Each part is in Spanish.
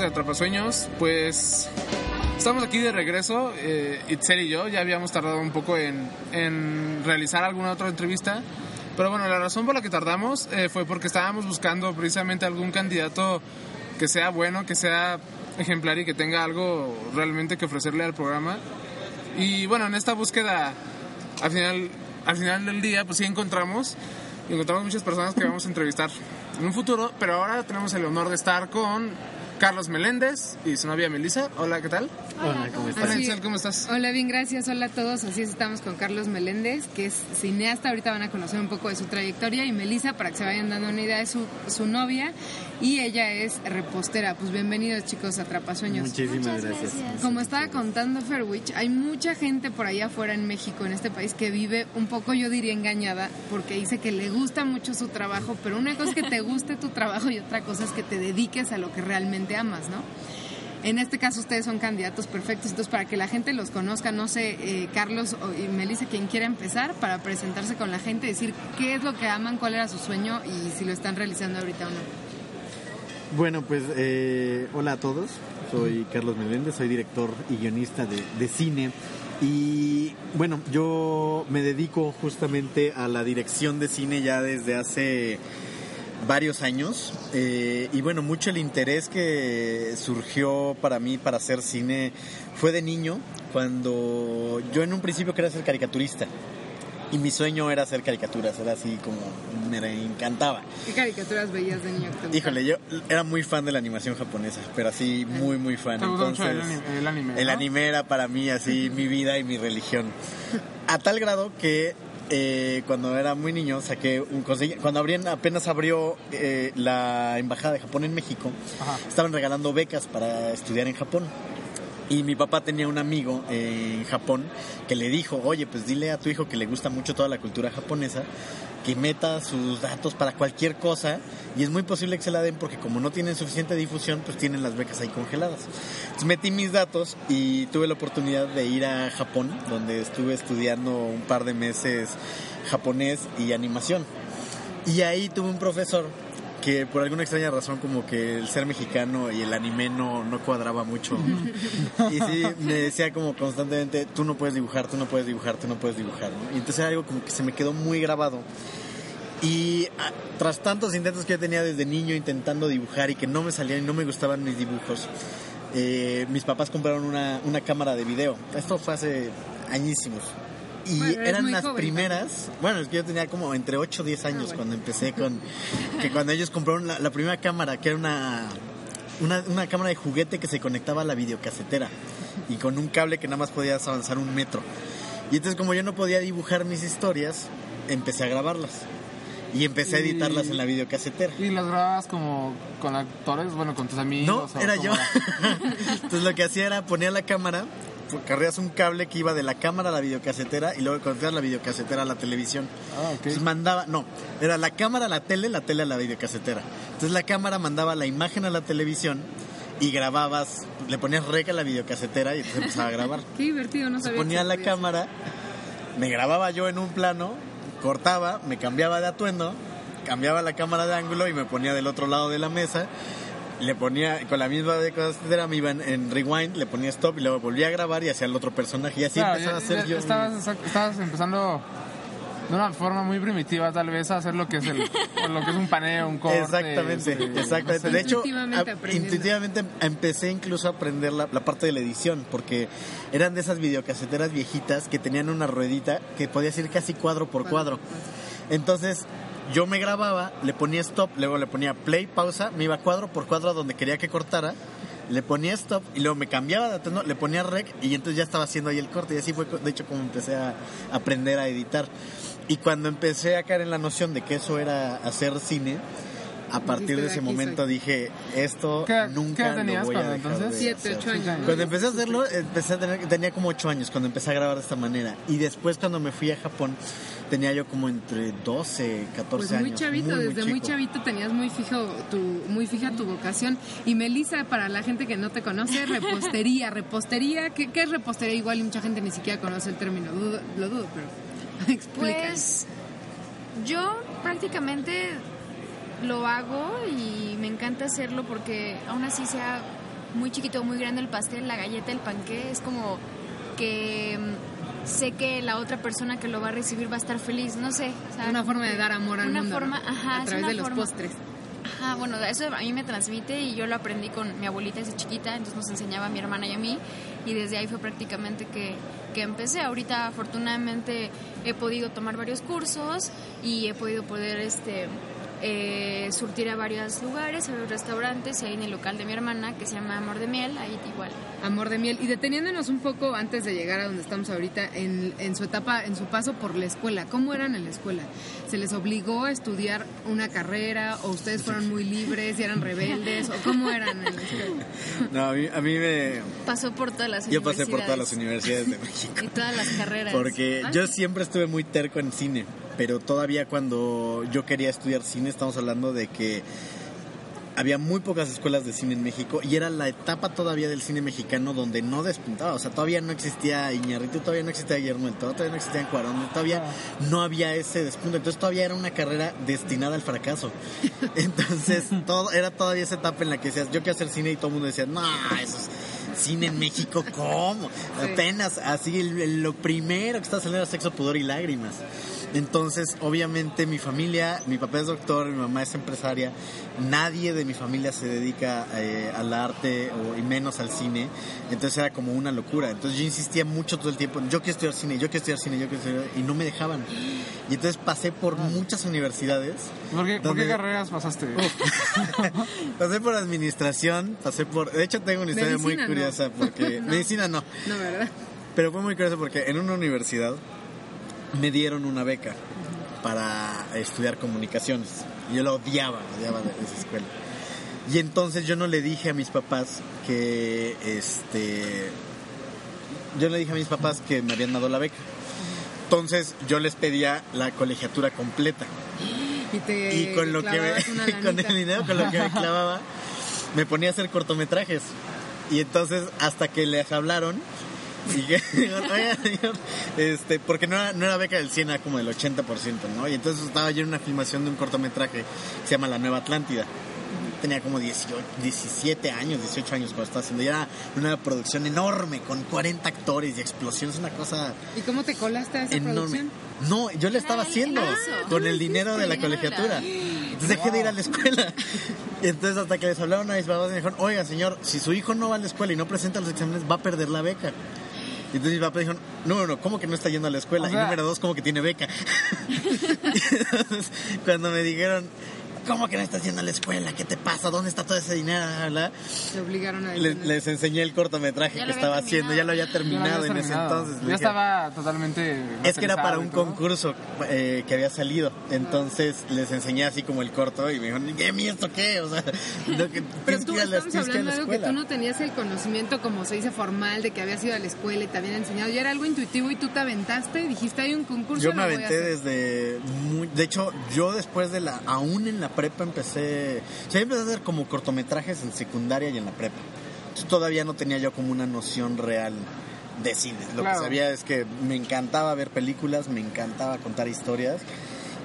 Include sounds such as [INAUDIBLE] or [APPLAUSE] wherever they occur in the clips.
De Atrapasueños? Pues estamos aquí de regreso, eh, Itzel y yo, ya habíamos tardado un poco en, en realizar alguna otra entrevista, pero bueno, la razón por la que tardamos eh, fue porque estábamos buscando precisamente algún candidato que sea bueno, que sea ejemplar y que tenga algo realmente que ofrecerle al programa. Y bueno, en esta búsqueda, al final, al final del día, pues sí encontramos, encontramos muchas personas que vamos a entrevistar en un futuro, pero ahora tenemos el honor de estar con Carlos Meléndez y su novia Melissa. Hola, ¿qué tal? Hola, ¿cómo estás? Hola, Así- Itzel, ¿cómo estás? Hola, bien, gracias. Hola a todos. Así es, estamos con Carlos Meléndez, que es cineasta. Ahorita van a conocer un poco de su trayectoria. Y Melissa, para que se vayan dando una idea, es su, su novia. Y ella es repostera. Pues bienvenidos, chicos, a Atrapasueños. Muchísimas gracias. Como estaba contando Fairwich, hay mucha gente por allá afuera en México, en este país, que vive un poco, yo diría, engañada, porque dice que le gusta mucho su trabajo, pero una cosa es que te guste tu trabajo y otra cosa es que te dediques a lo que realmente amas, ¿no? En este caso ustedes son candidatos perfectos, entonces para que la gente los conozca, no sé, eh, Carlos y Melissa, quien quiera empezar para presentarse con la gente, decir qué es lo que aman, cuál era su sueño y si lo están realizando ahorita o no. Bueno, pues eh, hola a todos. Soy Carlos Meléndez, soy director y guionista de cine. Y bueno, yo me dedico justamente a la dirección de cine ya desde hace varios años. Eh, y bueno, mucho el interés que surgió para mí para hacer cine fue de niño, cuando yo en un principio quería ser caricaturista. Y mi sueño era hacer caricaturas, era así como me encantaba. ¿Qué caricaturas veías de niño? Híjole, yo era muy fan de la animación japonesa, pero así muy, muy fan. Entonces, el anime- el anime, el ¿no? anime era para mí así mi vida y mi religión. A tal grado que eh, cuando era muy niño saqué un conseguí- cuando abrían, apenas abrió eh, la embajada de Japón en México, Ajá. estaban regalando becas para estudiar en Japón. Y mi papá tenía un amigo en Japón que le dijo, oye, pues dile a tu hijo que le gusta mucho toda la cultura japonesa, que meta sus datos para cualquier cosa y es muy posible que se la den porque como no tienen suficiente difusión, pues tienen las becas ahí congeladas. Entonces metí mis datos y tuve la oportunidad de ir a Japón, donde estuve estudiando un par de meses japonés y animación. Y ahí tuve un profesor que por alguna extraña razón como que el ser mexicano y el anime no, no cuadraba mucho. y sí, me decía como constantemente, tú no puedes dibujar, tú no puedes dibujar, tú no puedes dibujar. ¿no? Y entonces era algo como que se me quedó muy grabado. Y ah, tras tantos intentos que yo tenía desde niño intentando dibujar y que no me salían y no me gustaban mis dibujos, eh, mis papás compraron una, una cámara de video. Esto fue hace añísimos. Y Bueno, eran las joven primeras, bueno, es que yo tenía como entre 8 o 10 años Ah, bueno. cuando empecé con, [LAUGHS] que cuando ellos compraron la, la primera cámara, que era una, una, una cámara de juguete que se conectaba a la videocasetera y con un cable que nada más podías avanzar un metro. Y entonces como yo no podía dibujar mis historias, empecé a grabarlas. Y empecé a Y- editarlas en la videocasetera. ¿Y las grababas como con actores, bueno, con tus No, amigos? o era yo. [LAUGHS] Entonces lo que hacía era ponía la cámara, carrías un cable que iba de la cámara a la videocasetera y luego conectabas la videocasetera a la televisión. Ah, ok. Entonces mandaba, no, era la cámara a la tele, la tele a la videocasetera. Entonces la cámara mandaba la imagen a la televisión y grababas, le ponías rec a la videocasetera y entonces empezaba a grabar. [LAUGHS] Qué divertido, no Se sabía. que ponía se la cámara, me grababa yo en un plano, cortaba, me cambiaba de atuendo, cambiaba la cámara de ángulo y me ponía del otro lado de la mesa. Le ponía, con la misma videocasetera me iba en, en rewind, le ponía stop y luego volvía a grabar y hacía el otro personaje. Y así Claro, empezaba a hacer ya yo. Estabas, estabas empezando de una forma muy primitiva, tal vez, a hacer lo que es el, [LAUGHS] lo que es un paneo, un corte. Exactamente, este, exactamente. no sé. De hecho, Intuitivamente a- aprendiendo. intuitivamente empecé incluso a aprender la, la parte de la edición, porque eran de esas videocaseteras viejitas que tenían una ruedita que podías ir casi cuadro por cuadro. Entonces, yo me grababa, le ponía stop, luego le ponía play, pausa, me iba cuadro por cuadro a donde quería que cortara, le ponía stop y luego me cambiaba de atuendo, le ponía rec y entonces ya estaba haciendo ahí el corte y así fue de hecho como empecé a aprender a editar. Y cuando empecé a caer en la noción de que eso era hacer cine, a partir de ese "De aquí momento soy". dije, esto ¿Qué- nunca qué lo voy a dejar entonces? de Siete, hacer". ocho años. Cuando empecé a hacerlo, empecé a tener, tenía como ocho años cuando empecé a grabar de esta manera. Y después cuando me fui a Japón, tenía yo como entre 12, 14 Pues años. muy chavito, desde muy chavito tenías muy fijo tu, muy fija tu vocación. Y Melissa, para la gente que no te conoce, repostería, [LAUGHS] repostería, ¿qué, qué es repostería? Igual y mucha gente ni siquiera conoce el término, dudo- lo dudo, pero [LAUGHS] explica. Pues yo prácticamente lo hago y me encanta hacerlo porque aún así sea muy chiquito o muy grande el pastel, la galleta, el panqué, es como que mm, sé que la otra persona que lo va a recibir va a estar feliz, no sé. o sea, una forma de dar amor al una mundo, forma, ¿no? ajá, a través de los postres. Ajá, bueno, eso a mí me transmite y yo lo aprendí con mi abuelita desde chiquita, entonces nos enseñaba a mi hermana y a mí y desde ahí fue prácticamente que, que empecé. Ahorita afortunadamente he podido tomar varios cursos y he podido poder este eh, surtir a varios lugares, a varios restaurantes y ahí en el local de mi hermana que se llama Amor de Miel, ahí igual. Amor de miel. Y deteniéndonos un poco antes de llegar a donde estamos ahorita, en, en su etapa, en su paso por la escuela, ¿cómo eran en la escuela? ¿Se les obligó a estudiar una carrera o ustedes fueron muy libres y eran rebeldes? ¿O cómo eran en la escuela? [LAUGHS] No, a mí, a mí me... Pasó por todas las Yo pasé por todas las universidades universidades de [LAUGHS] México. y todas las carreras. Porque Ah, yo sí. siempre estuve muy terco en cine, pero todavía cuando yo quería estudiar cine, estamos hablando de que había muy pocas escuelas de cine en México y era la etapa todavía del cine mexicano donde no despuntaba, o sea, todavía no existía Iñárritu, todavía no existía Guillermo del Toro, todavía no existía Cuarón, todavía no había ese despunte, entonces todavía era una carrera destinada al fracaso. [LAUGHS] Entonces, todo era todavía esa etapa en la que decías, yo quiero hacer cine y todo el mundo decía, "No, eso es cine en México, ¿cómo? Sí. Apenas así lo primero que está saliendo era sexo, pudor y lágrimas. Entonces, obviamente, mi familia, mi papá es doctor, mi mamá es empresaria, nadie de mi familia se dedica eh, al arte o, y menos al cine. Entonces era como una locura. Entonces yo insistía mucho todo el tiempo, yo quiero estudiar cine, yo quiero estudiar cine, yo quiero estudiar... Y no me dejaban. Y entonces pasé por muchas universidades. ¿Por qué, por qué donde- carreras pasaste? [LAUGHS] Pasé por administración, pasé por... De hecho, tengo una historia muy Medicina, no. curiosa porque... [LAUGHS] Medicina no. No, ¿verdad? Pero fue muy curioso porque en una universidad me dieron una beca para estudiar comunicaciones. Yo la odiaba, odiaba de esa escuela. Y entonces yo no le dije a mis papás que este yo le dije a mis papás que me habían dado la beca. Entonces yo les pedía la colegiatura completa. Y, te Y con lo que me, [LAUGHS] con el dinero con lo que me [LAUGHS] clavaba, me ponía a hacer cortometrajes. Y entonces hasta que les hablaron y que [LAUGHS] este, porque no era, no era beca del 100, era como del 80%, ¿no? Y entonces estaba yo en una filmación de un cortometraje que se llama La Nueva Atlántida. Tenía como 18, 17 años, 18 años cuando estaba haciendo. Y era una producción enorme, con 40 actores y explosiones, una cosa ¿Y cómo te colaste a esa enorme. producción? No, yo le estaba haciendo eso. con el de la dinero de la- colegiatura. Entonces dejé de ir a la escuela. Y [LAUGHS] entonces hasta que les hablaron a mis papás me dijeron, oiga señor, si su hijo no va a la escuela y no presenta los exámenes, va a perder la beca. Y entonces mis papás dijeron, no, no, no, ¿cómo que no está yendo a la escuela? O sea- y número dos, ¿cómo que tiene beca? y [LAUGHS] [LAUGHS] entonces cuando me dijeron, ¿cómo que no estás yendo a la escuela? ¿Qué te pasa? ¿Dónde está todo ese dinero? Bla, bla, Te obligaron a Les, les enseñé el cortometraje Ya que lo estaba haciendo, ya lo había lo terminado habías en ese terminado. entonces. Ya estaba totalmente. es que era para un concurso eh, que había salido. Entonces les enseñé así como el corto y me dijeron, ¿qué mi esto qué? O sea, [LAUGHS] lo que, Pero tú que estamos hablando la de algo que tú no tenías el conocimiento, como se dice, formal, de que habías ido a la escuela y te habían enseñado. Ya era algo intuitivo y tú te aventaste y dijiste, hay un concurso. Yo lo me aventé hacer". desde muy... De hecho, yo después de la... Aún en la prepa empecé... O sea, empecé a hacer como cortometrajes en secundaria y en la prepa. Entonces, todavía no tenía yo como una noción real de cine. Lo Claro. que sabía es que me encantaba ver películas, me encantaba contar historias.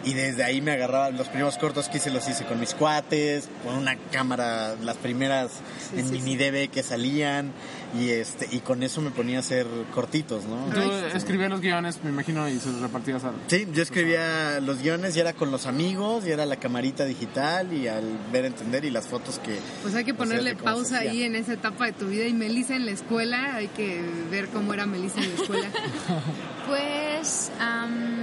Y desde ahí me agarraba, los primeros cortos que hice los hice con mis cuates, con una cámara, las primeras Sí, en sí, mini DV que salían, y este y con eso me ponía a hacer cortitos, ¿no? Tú Ay, escribías los guiones, me imagino, y se los repartías al. Sí, yo escribía los guiones y era con los amigos, y era la camarita digital, y al ver entender y las fotos que... Pues hay que o sea, ponerle pausa ahí en esa etapa de tu vida. Y Melissa en la escuela, hay que ver cómo era Melissa en la escuela. [LAUGHS] Pues, am,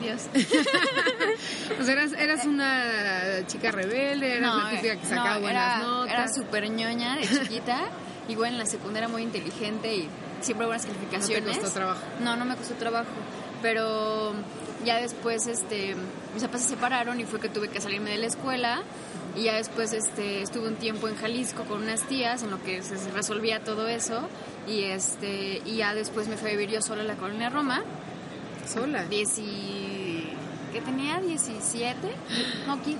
Dios. [LAUGHS] Pues eras, eras una chica rebelde, eras la típica que sacaba no, buenas era, notas. Era súper ñoña de chiquita. [LAUGHS] Igual en la secundaria muy inteligente y siempre buenas no te calificaciones. costó trabajo. No, no me costó trabajo. Pero ya después este, mis papás se separaron y fue que tuve que salirme de la escuela. Y ya después este, estuve un tiempo en Jalisco con unas tías en lo que se resolvía todo eso. Y, este, y ya después me fui a vivir yo sola en la colonia Roma. Sola. Dieci... ¿Qué tenía? ¿17? No, ¿qué?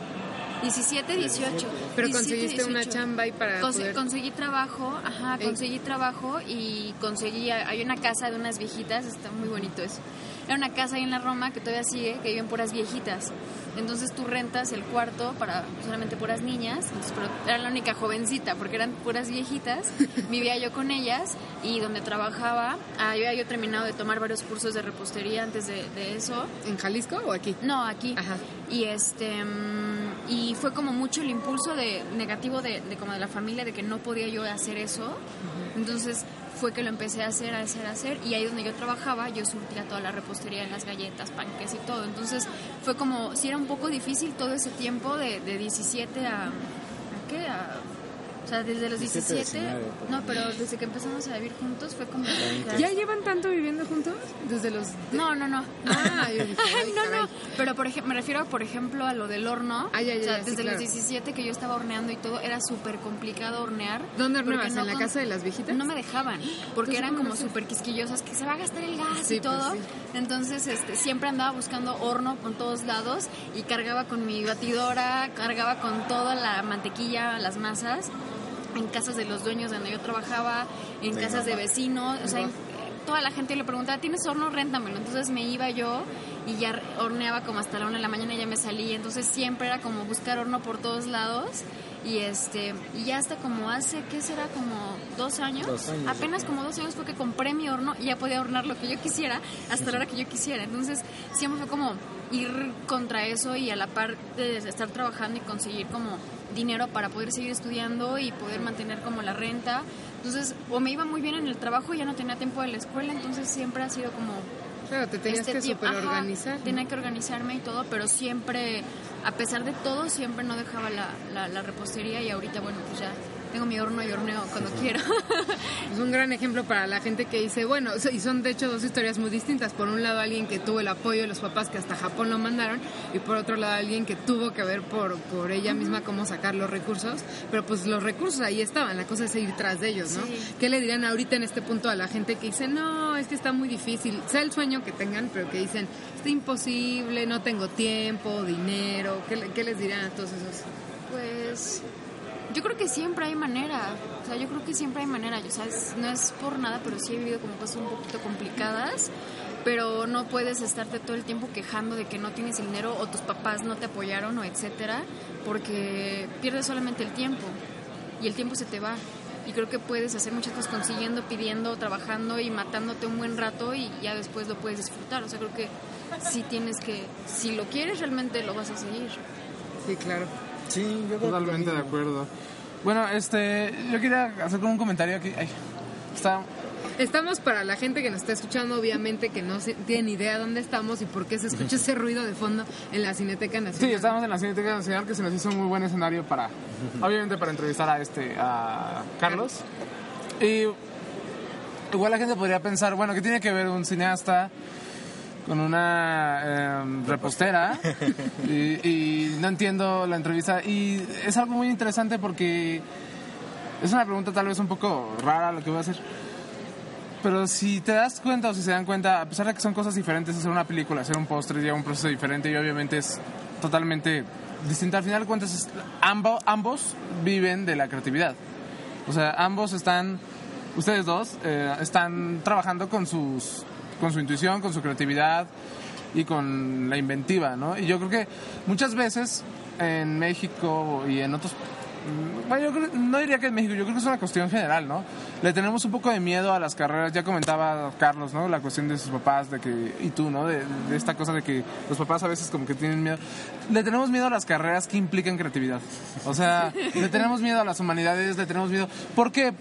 17, 18. Pero 17, conseguiste una 18. chamba y para Conse- poder... Conseguí trabajo, ajá, conseguí trabajo y conseguí, hay una casa de unas viejitas, está muy bonito eso. Era una casa ahí en la Roma que todavía sigue, que viven puras viejitas. Entonces tú rentas el cuarto para solamente puras niñas, entonces, pero era la única jovencita porque eran puras viejitas. [LAUGHS] Vivía yo con ellas y donde trabajaba, ah, yo había yo terminado de tomar varios cursos de repostería antes de, de eso. ¿En Jalisco o aquí? No, aquí. Ajá. Y este mm, y fue como mucho el impulso de negativo de, de como de la familia de que no podía yo hacer eso. Entonces fue que lo empecé a hacer, a hacer, a hacer y ahí donde yo trabajaba yo surtía toda la repostería en las galletas, panques y todo. Entonces fue como si era un poco difícil todo ese tiempo de, de 17 a ¿a qué? A- o sea, desde los 17, 17, 19, no, pero desde que empezamos a vivir juntos fue como ¿Ya llevan tanto viviendo juntos? Desde los... No, no, no. Ah, yo dije, ay, [LAUGHS] no, caray. no. Pero por ejemplo, me refiero, por ejemplo, a lo del horno. Ah, ya, ya, o sea, ya, sí, desde claro. los 17 que yo estaba horneando y todo, era súper complicado hornear. ¿Dónde horneabas? no ¿En la con- casa de las viejitas? No me dejaban, porque eran ¿cómo como súper quisquillosas, que se va a gastar el gas Sí, y todo. pues, sí. Entonces, este, siempre andaba buscando horno por todos lados y cargaba con mi batidora, cargaba con toda la mantequilla, las masas, en casas de los dueños donde yo trabajaba, en casas de vecinos, o sea, toda la gente le preguntaba, ¿tienes horno? Réntamelo. Entonces me iba yo y ya horneaba como hasta la una de la mañana y ya me salía. Entonces siempre era como buscar horno por todos lados. Y este y ya hasta como hace, ¿qué será? Como dos años. Dos años, Apenas como dos años fue que compré mi horno y ya podía hornear lo que yo quisiera hasta la hora que yo quisiera. Entonces siempre fue como ir contra eso y a la par de estar trabajando y conseguir como dinero para poder seguir estudiando y poder mantener como la renta. Entonces, o me iba muy bien en el trabajo y ya no tenía tiempo de la escuela, entonces siempre ha sido como Claro, te tenías este que super organizar. Tenía que organizarme y todo, pero siempre, a pesar de todo, siempre no dejaba la, la, la repostería y ahorita, bueno, pues ya tengo mi horno y horneo cuando quiero. Es un gran ejemplo para la gente que dice, bueno, y son de hecho dos historias muy distintas. Por un lado alguien que tuvo el apoyo de los papás que hasta Japón lo mandaron y por otro lado alguien que tuvo que ver por, por ella misma cómo sacar los recursos. Pero pues los recursos ahí estaban, la cosa es ir tras de ellos, ¿no? Sí. ¿Qué le dirían ahorita en este punto a la gente que dice, no, es que está muy difícil, sea el sueño que tengan, pero que dicen, está imposible, no tengo tiempo, dinero? ¿Qué, qué les dirían a todos esos? Pues yo creo que siempre hay manera, o sea, yo creo que siempre hay manera, o sea, es- no es por nada, pero sí he vivido como cosas un poquito complicadas, pero no puedes estarte todo el tiempo quejando de que no tienes dinero o tus papás no te apoyaron o etcétera, porque pierdes solamente el tiempo y el tiempo se te va. Y creo que puedes hacer muchas cosas consiguiendo, pidiendo, trabajando y matándote un buen rato y ya después lo puedes disfrutar. O sea, creo que sí tienes que, si lo quieres, realmente lo vas a seguir. Sí, claro. Sí, yo creo Totalmente de acuerdo. Bueno, este, yo quería hacer como un comentario aquí. Ay, está, Estamos para la gente que nos está escuchando, obviamente que no se, tiene ni idea dónde estamos y por qué se escucha [LAUGHS] ese ruido de fondo en la Cineteca Nacional. Sí, estamos en la Cineteca Nacional que se nos hizo un muy buen escenario para, [LAUGHS] obviamente, para entrevistar a este, a Carlos. Y igual la gente podría pensar, bueno, ¿qué tiene que ver un cineasta con una em, repostera? y, y no entiendo la entrevista. Y es algo muy interesante porque es una pregunta tal vez un poco rara lo que voy a hacer. Pero si te das cuenta o si se dan cuenta, a pesar de que son cosas diferentes, hacer una película, hacer un postre lleva un proceso diferente y obviamente es totalmente distinto. Al final de cuentas, es- ambos, ambos viven de la creatividad. O sea, ambos están, ustedes dos, eh, están trabajando con, sus, con su intuición, con su creatividad y con la inventiva, ¿no? Y yo creo que muchas veces en México y en otros... Bueno, yo creo- no diría que en México, yo creo que es una cuestión general, ¿no? Le tenemos un poco de miedo a las carreras, ya comentaba Carlos, ¿no? La cuestión de sus papás, de que, y tú, ¿no? De, de esta cosa de que los papás a veces como que tienen miedo. Le tenemos miedo a las carreras que implican creatividad. O sea, le tenemos miedo a las humanidades, le tenemos miedo. ¿Por qué?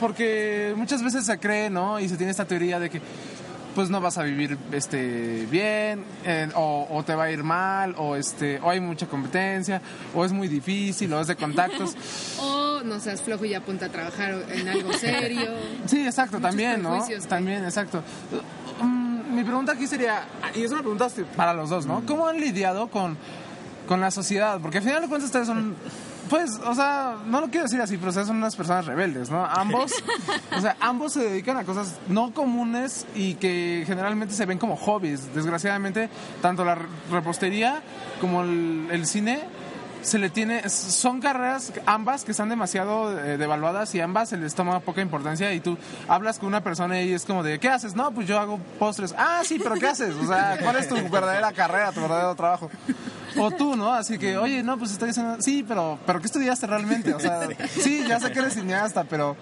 Porque muchas veces se cree, ¿no? Y se tiene esta teoría de que pues no vas a vivir este bien eh, o, o te va a ir mal o este o hay mucha competencia o es muy difícil o es de contactos. [LAUGHS] O no seas flojo y apunta a trabajar en algo serio. [LAUGHS] sí exacto Muchos también no que- también exacto. Mm, mi pregunta aquí sería, y eso me preguntaste para los dos, ¿no? ¿Cómo han lidiado con, con la sociedad? Porque al final de cuentas ustedes son, pues, o sea, no lo quiero decir así, pero ustedes son unas personas rebeldes, ¿no? Ambos, o sea, ambos se dedican a cosas no comunes y que generalmente se ven como hobbies. Desgraciadamente, tanto la repostería como el, el cine se le tiene son carreras ambas que están demasiado eh, devaluadas y ambas se les toma poca importancia y tú hablas con una persona y es como de ¿qué haces? No, pues yo hago postres. Ah, sí, pero ¿qué haces? O sea, ¿cuál es tu verdadera carrera, tu verdadero trabajo? O tú, ¿no? Así que, oye, no, pues estoy diciendo, sí, pero, pero ¿qué estudiaste realmente? O sea, sí, ya sé que eres cineasta, pero,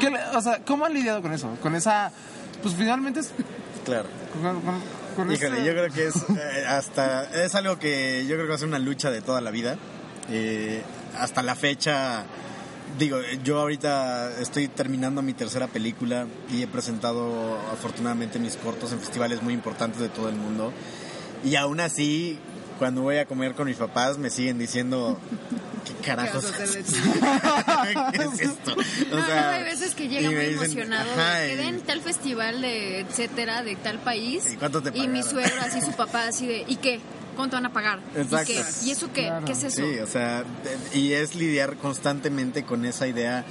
¿qué le- o sea, ¿cómo han lidiado con eso? Con esa, pues finalmente es, Claro. con- con Híjole, yo creo que es eh, hasta es algo que yo creo que va a ser una lucha de toda la vida. Eh, hasta la fecha, digo, yo ahorita estoy terminando mi tercera película y he presentado afortunadamente mis cortos en festivales muy importantes de todo el mundo. Y aún así, cuando voy a comer con mis papás, me siguen diciendo, ¿qué carajos? ¿Qué vas a hacer de tu [LAUGHS] ¿Qué es [LAUGHS] esto? O No, sea, no, hay veces que llega muy dicen, emocionado ajá, tal festival de etcétera, de tal país. ¿Y cuánto te Y mi suegro, así su papá, así de, ¿y qué? ¿Cuánto van a pagar? Exacto. ¿Y qué? ¿Y eso qué? Claro. ¿Qué es eso? Sí, o sea, y es lidiar constantemente con esa idea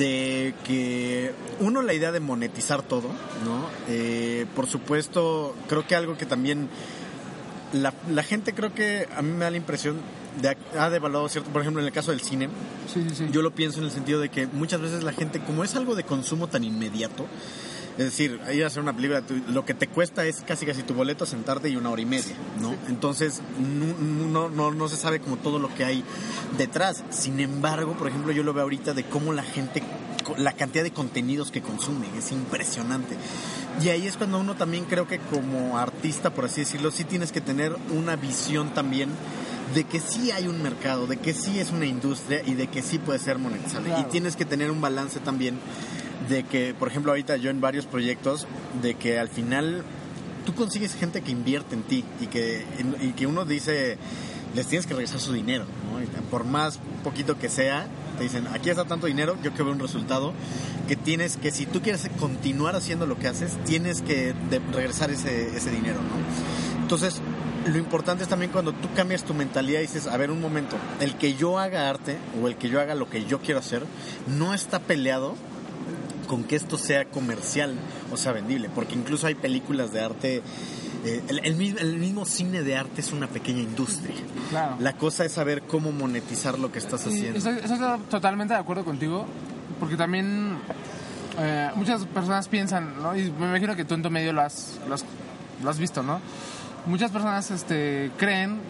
de que uno la idea de monetizar todo, ¿no? Eh, por supuesto, creo que algo que también la, la gente creo que a mí me da la impresión de ha devaluado cierto, por ejemplo en el caso del cine, Sí, sí, sí. yo lo pienso en el sentido de que muchas veces la gente, como es algo de consumo tan inmediato, es decir, ir a hacer una película, tú- lo que te cuesta es casi casi tu boleto, sentarte y una hora y media, ¿no? Entonces, no, no, no, no se sabe como todo lo que hay detrás. Sin embargo, por ejemplo, yo lo veo ahorita de cómo la gente, la cantidad de contenidos que consumen, es impresionante. Y ahí es cuando uno también creo que como artista, por así decirlo, sí tienes que tener una visión también de que sí hay un mercado, de que sí es una industria y de que sí puede ser monetizable. Claro. Y tienes que tener un balance también de que, por ejemplo, ahorita yo en varios proyectos, de que al final tú consigues gente que invierte en ti y que, y que uno dice, les tienes que regresar su dinero, por más poquito que sea, te dicen, aquí está tanto dinero, yo quiero ver un resultado, que tienes que, si tú quieres continuar haciendo lo que haces, tienes que regresar ese, ese dinero, ¿no? Entonces, lo importante es también cuando tú cambias tu mentalidad y dices, a ver, un momento, el que yo haga arte o el que yo haga lo que yo quiero hacer, no está peleado con que esto sea comercial o sea vendible, porque incluso hay películas de arte, eh, el, el mismo, el mismo cine de arte es una pequeña industria. Claro. La cosa es saber cómo monetizar lo que estás haciendo. estoy, estoy totalmente de acuerdo contigo, porque también eh, muchas personas piensan, ¿no? Y me imagino que tú en tu medio lo has, lo has, lo has visto, ¿no? Muchas personas este, creen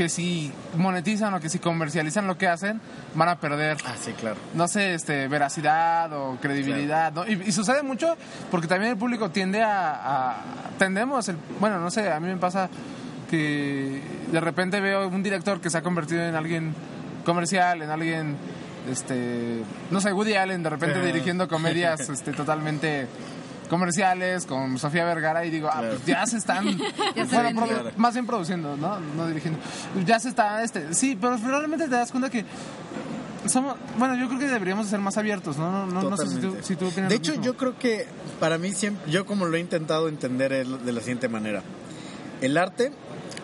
que si monetizan o que si comercializan lo que hacen, van a perder Ah, sí, claro. no sé, este, veracidad o credibilidad, ¿no? Y, y sucede mucho porque también el público tiende a, a- tendemos, el, bueno, no sé, a mí me pasa que de repente veo un director que se ha convertido en alguien comercial, en alguien, este, no sé, Woody Allen, de repente dirigiendo comedias, [LAUGHS] este, totalmente comerciales con Sofía Vergara y digo, ah, Claro. pues ya se están, [LAUGHS] Ya se bueno, vendió. produ- más bien produciendo, ¿no? No dirigiendo. Ya se está, este, sí, pero realmente te das cuenta que somos, bueno, yo creo que deberíamos ser más abiertos, ¿no? No, no, no sé si tú, si tú opinas De hecho, mismo. yo creo que para mí siempre, yo como lo he intentado entender es de la siguiente manera. El arte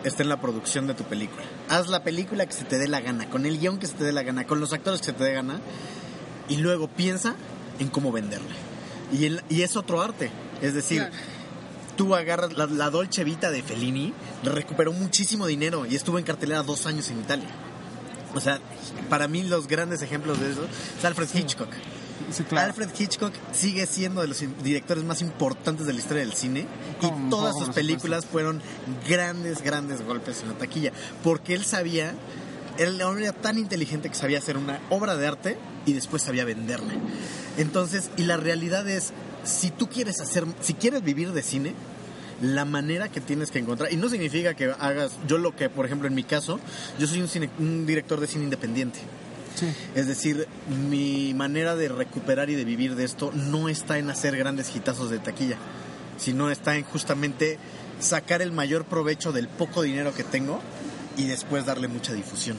está en la producción de tu película. Haz la película que se te dé la gana, con el guion que se te dé la gana, con los actores que se te dé gana, y luego piensa en cómo venderla. Y, el- y es otro arte. Es decir, Claro. tú agarras la, la Dolce Vita de Fellini, recuperó muchísimo dinero y estuvo en cartelera dos años en Italia. O sea, para mí los grandes ejemplos de eso es Alfred Hitchcock. Sí, claro. Alfred Hitchcock sigue siendo de los directores más importantes de la historia del cine y todas sus películas fueron grandes, grandes golpes en la taquilla. Porque él sabía, él era tan inteligente que sabía hacer una obra de arte y después sabía venderla. Entonces, y la realidad es, si tú quieres hacer, si quieres vivir de cine, la manera que tienes que encontrar, y no significa que hagas, yo lo que, por ejemplo, en mi caso, yo soy un, cine- un director de cine independiente. Sí. Es decir, mi manera de recuperar y de vivir de esto no está en hacer grandes hitazos de taquilla, sino está en justamente sacar el mayor provecho del poco dinero que tengo y después darle mucha difusión.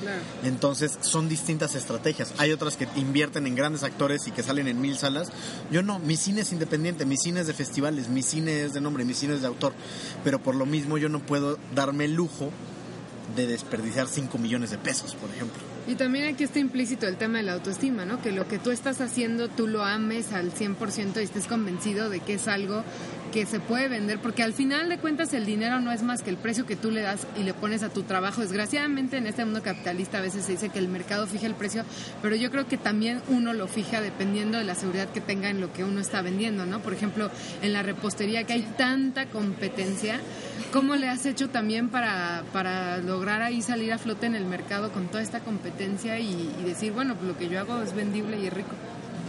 Claro. Entonces son distintas estrategias. Hay otras que invierten en grandes actores y que salen en mil salas. Yo no, mi cine es independiente, mi cine es de festivales, mi cine es de nombre, mi cine es de autor. Pero por lo mismo yo no puedo darme el lujo de desperdiciar 5 millones de pesos, por ejemplo. Y también aquí está implícito el tema de la autoestima, ¿no? Que lo que tú estás haciendo tú lo ames al 100% y estés convencido de que es algo que se puede vender, porque al final de cuentas el dinero no es más que el precio que tú le das y le pones a tu trabajo. Desgraciadamente en este mundo capitalista a veces se dice que el mercado fija el precio, pero yo creo que también uno lo fija dependiendo de la seguridad que tenga en lo que uno está vendiendo, ¿no? Por ejemplo, en la repostería que hay tanta competencia, ¿cómo le has hecho también para, para lograr ahí salir a flote en el mercado con toda esta competencia y, y decir, bueno, pues lo que yo hago es vendible y es rico?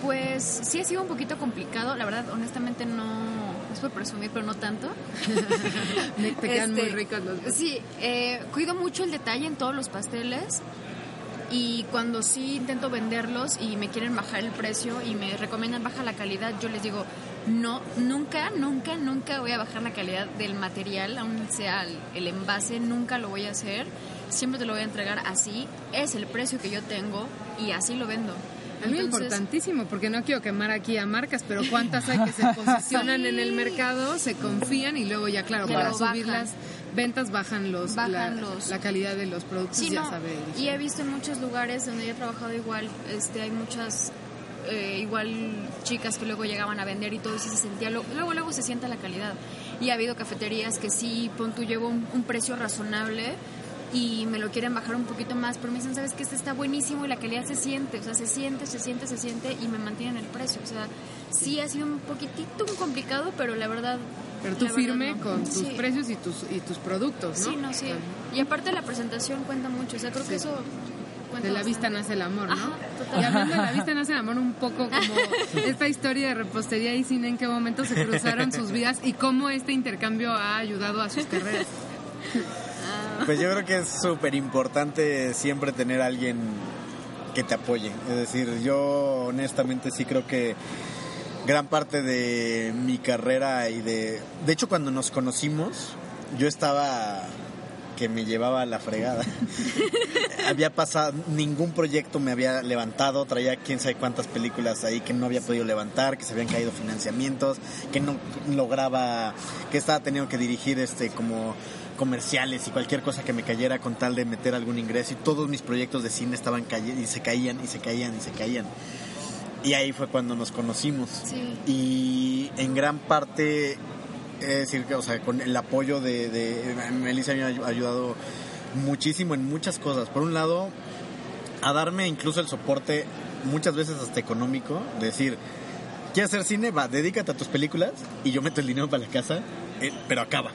Pues sí ha sido un poquito complicado, la verdad, honestamente no es por presumir, pero no tanto. [LAUGHS] Me- Te quedan muy Este, ricos los Sí, eh, cuido mucho el detalle en todos los pasteles y cuando sí intento venderlos y me quieren bajar el precio y me recomiendan baja la calidad, yo les digo, no, nunca, nunca, nunca voy a bajar la calidad del material, aun sea el, el envase, nunca lo voy a hacer. Siempre te lo voy a entregar así, es el precio que yo tengo y así lo vendo. Algo Entonces- importantísimo, porque no quiero quemar aquí a marcas, pero cuántas hay que se [LAUGHS] posicionan en el mercado, se confían y luego ya, claro, Ya para subir bajan. las ventas bajan los, Bajan la, los- la calidad de los productos, Sí, ya no, sabe. y he visto en muchos lugares donde yo he trabajado igual, este, hay muchas eh, igual chicas que luego llegaban a vender y todo y se sentía, lo- luego luego se siente la calidad. Y ha habido cafeterías que sí, pon tú llevo un, un precio razonable y me lo quieren bajar un poquito más, pero me dicen, sabes que este está buenísimo y la calidad se siente, o sea, se siente, se siente, se siente y me mantienen el precio. O sea, sí ha sido un poquitito complicado, pero la verdad... Pero tú firme no. con tus Sí. precios y tus y tus productos, ¿no? Sí, no, sí. Y aparte la presentación cuenta mucho, o sea, creo que eso De la vista nace el amor, ¿no? Ajá, y hablando de la vista [LAUGHS] nace el amor, un poco como esta historia de repostería y cine, en qué momento se cruzaron sus vidas y cómo este intercambio ha ayudado a sus carreras. [LAUGHS] Pues yo creo que es súper importante siempre tener a alguien que te apoye. Es decir, yo honestamente sí creo que gran parte de mi carrera y de... De hecho, cuando nos conocimos, yo estaba que me llevaba a la fregada. [LAUGHS] había pasado, ningún proyecto me había levantado, traía quién sabe cuántas películas ahí que no había podido levantar, que se habían caído financiamientos, que no lograba, que estaba teniendo que dirigir este como comerciales y cualquier cosa que me cayera con tal de meter algún ingreso y todos mis proyectos de cine estaban y se caían y se caían y se caían. Y ahí fue cuando nos conocimos. Sí. Y en gran parte, es decir, que, o sea, con el apoyo de, de Melissa me ha ayu- ayudado muchísimo en muchas cosas. Por un lado, a darme incluso el soporte, muchas veces hasta económico, de decir, ¿quieres hacer cine? Va, dedícate a tus películas y yo meto el dinero para la casa, eh, pero acaba.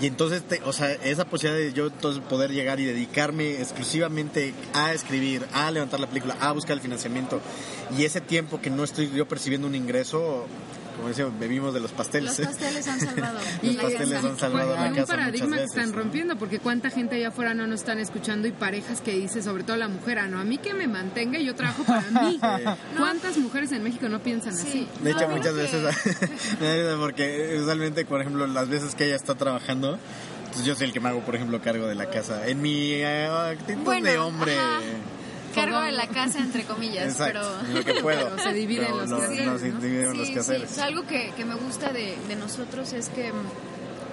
Y entonces, te- o sea, esa posibilidad de yo entonces poder llegar y dedicarme exclusivamente a escribir, a levantar la película, a buscar el financiamiento y ese tiempo que no estoy yo percibiendo un ingreso, como decía, bebimos de los pasteles. Los pasteles han salvado. [LAUGHS] Los pasteles han salvado Pues, la un casa paradigma muchas que veces. están rompiendo, porque cuánta gente allá afuera no nos están escuchando y parejas que dice, sobre todo la mujer, ah, no, a mí que me mantenga y yo trabajo para [LAUGHS] mí. ¿Cuántas mujeres en México no piensan así? Sí. De No, hecho, creo muchas que- veces, [LAUGHS] risa porque usualmente, por ejemplo, las veces que ella está trabajando, pues yo soy el que me hago, por ejemplo, cargo de la casa. En mi eh, actitud Bueno, de hombre. ajá. Cargo de la casa, entre comillas, Exacto, pero... lo que puedo. [LAUGHS] Pero se dividen Lo- los lo- quehaceres, nos ¿no? dividen los Sí, quehaceres. Algo que, que me gusta de, de nosotros es que, mm,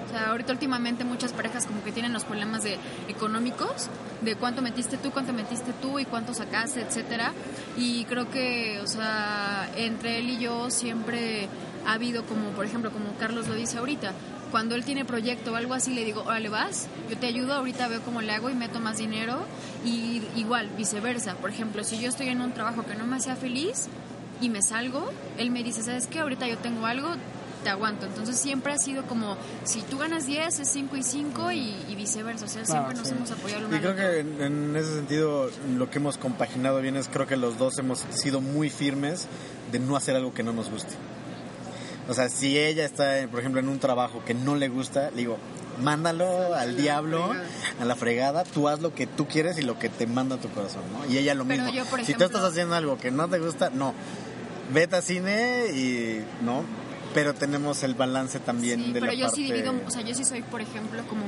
o sea, ahorita últimamente muchas parejas como que tienen los problemas de económicos, de cuánto metiste tú, cuánto metiste tú y cuánto sacaste, etcétera. Y creo que, o sea, entre él y yo siempre ha habido como, por ejemplo, como Carlos lo dice ahorita, cuando él tiene proyecto o algo así, le digo, órale, vas, yo te ayudo, ahorita veo cómo le hago y meto más dinero. Y igual, viceversa. Por ejemplo, si yo estoy en un trabajo que no me hacía feliz y me salgo, él me dice, ¿sabes qué? Ahorita yo tengo algo, te aguanto. Entonces siempre ha sido como, si tú ganas 10, es 5 y 5 y, y viceversa. O sea, siempre nos hemos apoyado Y creo que en, en ese sentido lo que hemos compaginado bien es creo que los dos hemos sido muy firmes de no hacer algo que no nos guste. O sea, si ella está, por ejemplo, en un trabajo que no le gusta, le digo, mándalo al diablo, fregada. a la fregada, tú haz lo que tú quieres y lo que te manda tu corazón, ¿no? Y ella lo Pero mismo. yo, por si tú ejemplo- estás haciendo algo que no te gusta, no. Vete a cine y no. Pero tenemos el balance también Sí, de pero la yo parte... sí divido, o sea, yo sí soy, por ejemplo, como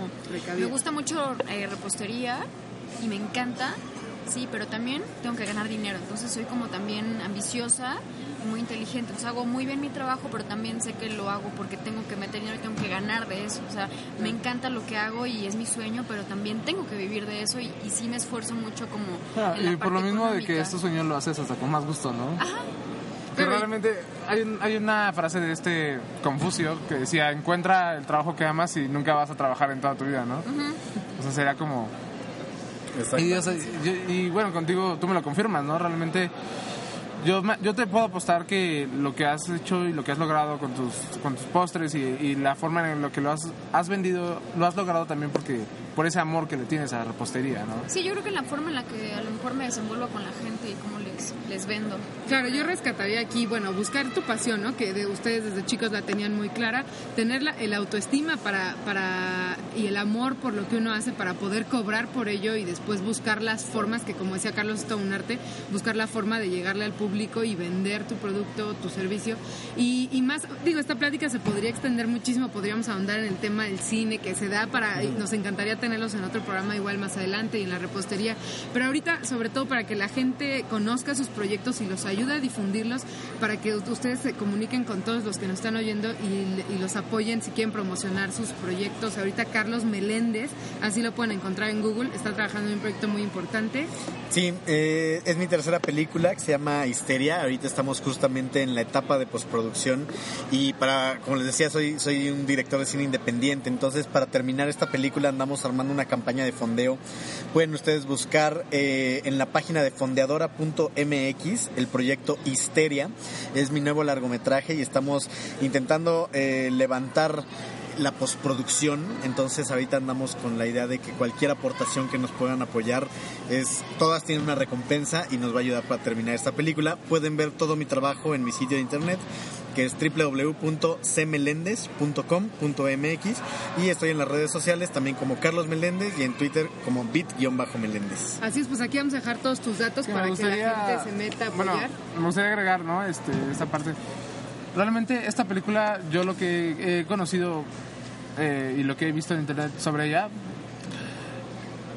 me gusta mucho eh, repostería y me encanta, sí, pero también tengo que ganar dinero. Entonces soy como también ambiciosa y muy inteligente. Entonces hago muy bien mi trabajo, pero también sé que lo hago porque tengo que meter dinero y tengo que ganar de eso. O sea, me encanta lo que hago y es mi sueño, pero también tengo que vivir de eso y, y sí me esfuerzo mucho como... Ah, en la y por lo mismo de que económica. este sueño lo haces hasta con más gusto, ¿no? Ajá. Que realmente hay, hay una frase de este Confucio que decía, encuentra el trabajo que amas y nunca vas a trabajar en toda tu vida, ¿no? O sea, será como... Y, yo- y bueno, contigo tú me lo confirmas, ¿no? Realmente yo, yo te puedo apostar que lo que has hecho y lo que has logrado con tus, con tus postres y, y la forma en la que lo has, has vendido, lo has logrado también porque por ese amor que le tienes a la repostería, ¿no? Sí, yo creo que la forma en la que a lo mejor me desenvuelvo con la gente y cómo les, les vendo. Claro, yo rescataría aquí, bueno, buscar tu pasión, ¿no? Que de ustedes desde chicos la tenían muy clara, tener la, el autoestima para, para y el amor por lo que uno hace para poder cobrar por ello y después buscar las formas que como decía Carlos es todo un arte, buscar la forma de llegarle al público y vender tu producto, tu servicio y, y más, digo, esta plática se podría extender muchísimo, podríamos ahondar en el tema del cine que se da para, nos encantaría tenerlos en otro programa igual más adelante y en la repostería, pero ahorita sobre todo para que la gente conozca sus proyectos y los ayude a difundirlos, para que ustedes se comuniquen con todos los que nos están oyendo y, y los apoyen si quieren promocionar sus proyectos. Ahorita Carlos Meléndez, así lo pueden encontrar en Google, está trabajando en un proyecto muy importante. Sí, eh, es mi tercera película que se llama Histeria. Ahorita estamos justamente en la etapa de postproducción y para, como les decía, soy, soy un director de cine independiente. Entonces, para terminar esta película andamos armando una campaña de fondeo. Pueden ustedes buscar eh, en la página de fondeadora.mx el proyecto Histeria. Es mi nuevo largometraje y estamos intentando eh, levantar la postproducción, entonces ahorita andamos con la idea de que cualquier aportación que nos puedan apoyar es todas tienen una recompensa y nos va a ayudar para terminar esta película. Pueden ver todo mi trabajo en mi sitio de internet que es www.cmelendez.com.mx y estoy en las redes sociales también como Carlos Meléndez y en Twitter como bit-meléndez. Así es, pues aquí vamos a dejar todos tus datos Que para me que la gustaría- gente se meta a Bueno, apoyar. me gustaría agregar, ¿no? Este, esta parte. Realmente esta película, yo lo que he conocido eh, y lo que he visto en internet sobre ella,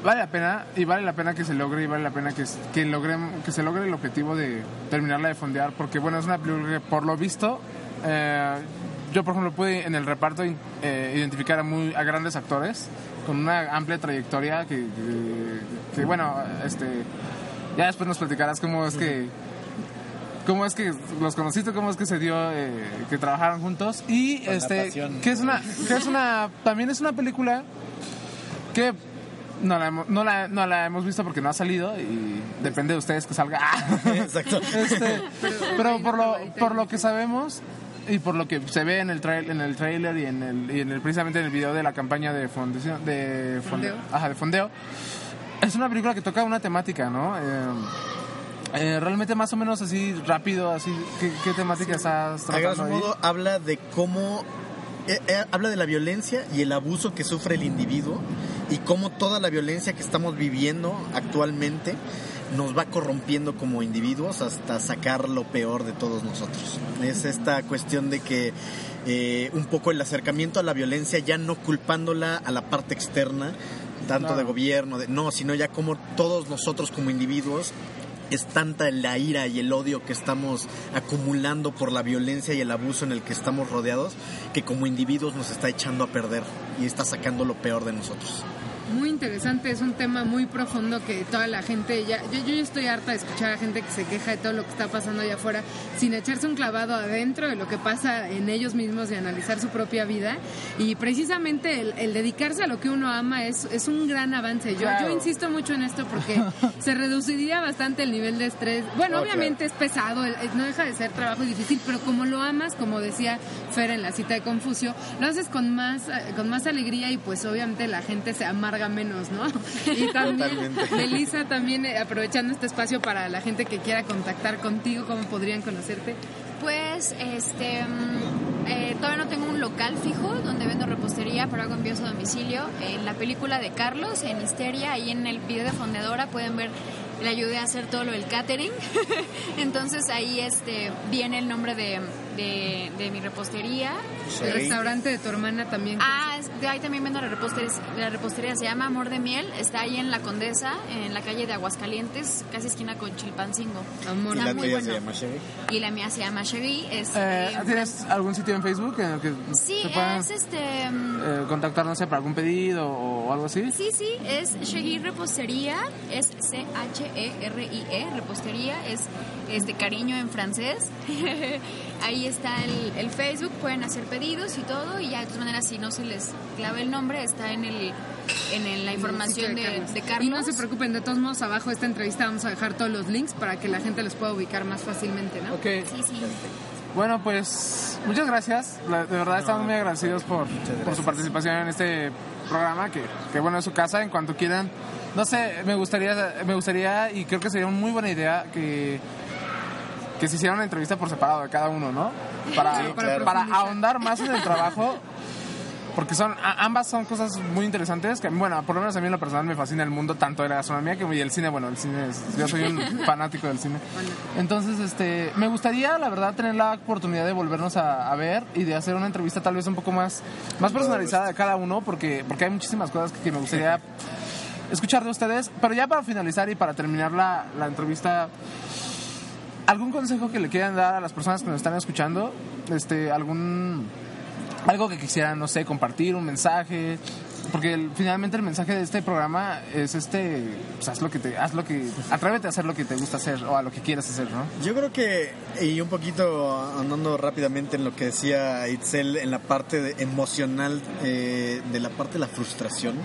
vale la pena y vale la pena que se logre y vale la pena que, que, logre, que se logre el objetivo de terminarla de fondear, porque bueno, es una película que por lo visto, eh, yo por ejemplo pude en el reparto eh, identificar a, muy, a grandes actores con una amplia trayectoria que, que, que, bueno, este, ya después nos platicarás cómo es que cómo es que los conociste, cómo es que se dio eh, que trabajaron juntos y Con este que es una que es una también es una película que no la, hemos, no, la, no la hemos visto porque no ha salido y depende de ustedes que salga. [LAUGHS] Exacto. Este, pero por lo, por lo que sabemos y por lo que se ve en el trail, en el trailer y en el, y en el precisamente en el video de la campaña de fundación de fonde- Fondeo. ajá, de fondeo es una película que toca una temática, ¿no? Eh, eh, realmente más o menos así rápido, así ¿qué, qué temática estás A grosso tratando modo habla de cómo eh, eh, habla de la violencia y el abuso que sufre el individuo y cómo toda la violencia que estamos viviendo actualmente nos va corrompiendo como individuos hasta sacar lo peor de todos nosotros. Es esta cuestión de que eh, un poco el acercamiento a la violencia ya no culpándola a la parte externa, tanto de gobierno, de, no, sino ya como todos nosotros como individuos es tanta la ira y el odio que estamos acumulando por la violencia y el abuso en el que estamos rodeados que como individuos nos está echando a perder y está sacando lo peor de nosotros. Muy interesante, es un tema muy profundo que toda la gente ya, yo, yo estoy harta de escuchar a gente que se queja de todo lo que está pasando allá afuera sin echarse un clavado adentro de lo que pasa en ellos mismos y analizar su propia vida y precisamente el, el dedicarse a lo que uno ama es, es un gran avance. Yo, Claro. yo insisto mucho en esto porque [LAUGHS] se reduciría bastante el nivel de estrés. Bueno, obviamente es pesado, no deja de ser trabajo difícil, pero como lo amas, como decía Fer en la cita de Confucio, lo haces con más, con más alegría y pues obviamente la gente se amarga menos, ¿no? [LAUGHS] Y también, Totalmente. Melissa, también eh, aprovechando este espacio para la gente que quiera contactar contigo, ¿cómo podrían conocerte? Pues, este, mm, eh, todavía no tengo un local fijo donde vendo repostería, pero hago envíos a domicilio. En la película de Carlos, en Histeria, ahí en el video de Fondeadora pueden ver, le ayudé a hacer todo lo del catering. [LAUGHS] Entonces ahí este, viene el nombre de, de, de mi repostería El restaurante de tu hermana también. Ah, de ahí también vendo la repostería, la repostería, se llama Amor de Miel, está ahí en La Condesa, en la calle de Aguascalientes, casi esquina con Chilpancingo. Amor Y la muy tuya se bueno. llama Chevy. Y la mía se llama Chevy, es... Eh, eh, ¿Tienes algún sitio en Facebook en el que sí, se puedan es este... mm, eh, contactar, no sé, para algún pedido o algo así? Sí, sí, es Shaggy Repostería, es C-H-E-R-I-E, repostería, es este cariño en francés. [LAUGHS] Ahí está el, el Facebook, pueden hacer pedidos y todo, y ya de todas maneras, si no se les clava el nombre, está en el en el- la información de, de Carlos. Y no se preocupen, de todos modos, abajo de esta entrevista vamos a dejar todos los links para que la gente los pueda ubicar más fácilmente, ¿no? Ok. Sí, sí. Bueno, pues muchas gracias. La- de verdad estamos muy agradecidos por, por su participación en este programa, que, que bueno, es su casa. En cuanto quieran, no sé, me gustaría, me gustaría y creo que sería una muy buena idea que, que se hiciera una entrevista por separado de cada uno, ¿no? Para, Sí, claro. para ahondar más en el trabajo. Porque son, ambas son cosas muy interesantes que, bueno, por lo menos a mí en lo personal me fascina el mundo tanto de la gastronomía como y el cine. Bueno, el cine es, yo soy un [LAUGHS] fanático del cine. Entonces, este, me gustaría, la verdad, tener la oportunidad de volvernos a, a ver y de hacer una entrevista tal vez un poco más, más personalizada de cada uno, porque, porque hay muchísimas cosas que, que me gustaría [LAUGHS] escuchar de ustedes. Pero ya para finalizar y para terminar la, la entrevista, ¿algún consejo que le quieran dar a las personas que nos están escuchando? Este, algún algo que quisieran, no sé, compartir, un mensaje, porque el- finalmente el mensaje de este programa es este, pues haz lo que te, haz lo que, atrévete a hacer lo que te gusta hacer o a lo que quieras hacer, ¿no? Yo creo que, y un poquito andando rápidamente en lo que decía Itzel, en la parte de- emocional eh, de la parte de la frustración,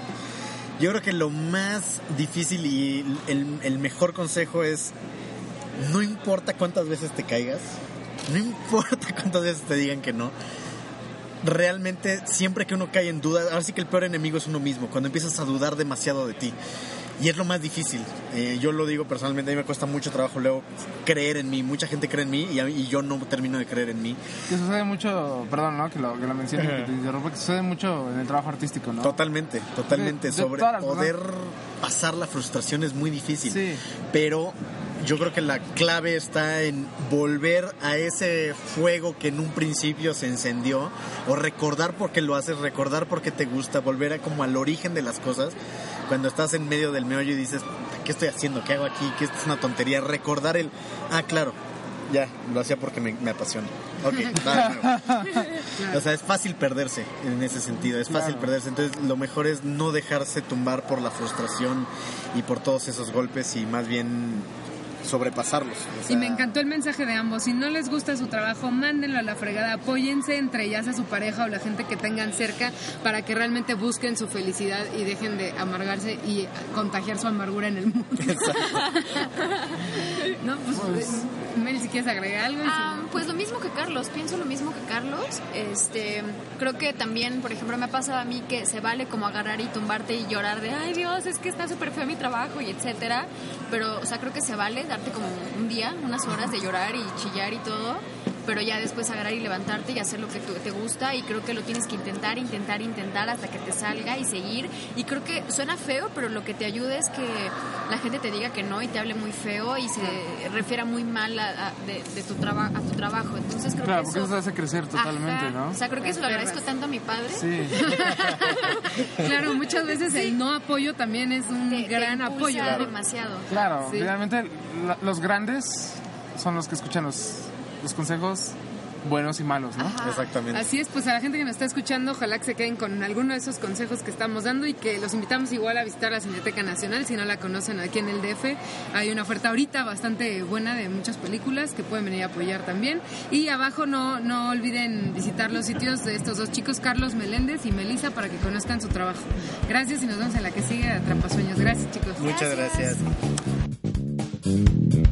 yo creo que lo más difícil y el, el mejor consejo es, no importa cuántas veces te caigas, no importa [LAUGHS] cuántas veces te digan que no, realmente siempre que uno cae en duda, ahora sí que el peor enemigo es uno mismo, cuando empiezas a dudar demasiado de ti. Y es lo más difícil. Eh, yo lo digo personalmente, a mí me cuesta mucho trabajo luego creer en mí. Mucha gente cree en mí y, a mí- y yo no termino de creer en mí. Que sucede mucho, perdón, ¿no? Que lo, que lo mencione, que te interrumpa, que sucede mucho en el trabajo artístico, ¿no? Totalmente, totalmente. De- de Sobre poder pasar la frustración es muy difícil. Sí. Pero yo creo que la clave está en volver a ese fuego que en un principio se encendió o recordar por qué lo haces, recordar por qué te gusta, volver a como al origen de las cosas. Cuando estás en medio del meollo y dices, ¿qué estoy haciendo? ¿Qué hago aquí? ¿Qué esto es una tontería? Recordar el, ah, claro, ya, lo hacía porque me, me apasiona. Ok, [LAUGHS] nuevo. O sea, es fácil perderse en ese sentido, es fácil Claro. perderse. Entonces, lo mejor es no dejarse tumbar por la frustración y por todos esos golpes y más bien sobrepasarlos. O Y me encantó el mensaje de ambos. Si no les gusta su trabajo, mándenlo a la fregada. Apóyense entre ya sea su pareja o la gente que tengan cerca para que realmente busquen su felicidad y dejen de amargarse y contagiar su amargura en el mundo. [LAUGHS] no, pues, Mel, si quieres agregar algo. si Ah, no- pues lo mismo que Carlos, pienso lo mismo que Carlos. Este, creo que también, por ejemplo, me ha pasado a mí que se vale como agarrar y tumbarte y llorar de, ay Dios, es que está súper feo mi trabajo y etcétera. Pero, o sea, creo que se vale darte como un día, unas horas de llorar y chillar y todo. Pero ya después agarrar y levantarte y hacer lo que tú- te gusta y creo que lo tienes que intentar, intentar, intentar hasta que te salga y seguir. Y creo que suena feo, pero lo que te ayuda es que la gente te diga que no y te hable muy feo y se refiera muy mal a, a- de, de tu traba- a tu trabajo. Entonces creo Claro, que porque eso... eso te hace crecer totalmente, Ajá. ¿no? O sea, creo que eso lo agradezco tanto a mi padre. Sí. [LAUGHS] Claro, muchas veces el no apoyo también es un Te, te gran impulsa apoyo. demasiado. Claro, Sí. finalmente la- los grandes son los que escuchan los, los consejos buenos y malos, ¿no? Ajá. Exactamente. Así es, pues a la gente que nos está escuchando, ojalá que se queden con alguno de esos consejos que estamos dando y que los invitamos igual a visitar la Cineteca Nacional, si no la conocen aquí en el DF. Hay una oferta ahorita bastante buena de muchas películas que pueden venir a apoyar también. Y abajo no, no olviden visitar los sitios de estos dos chicos, Carlos Meléndez y Melissa, para que conozcan su trabajo. Gracias y nos vemos en la que sigue de Atrapasueños. Gracias chicos. Muchas Gracias. gracias.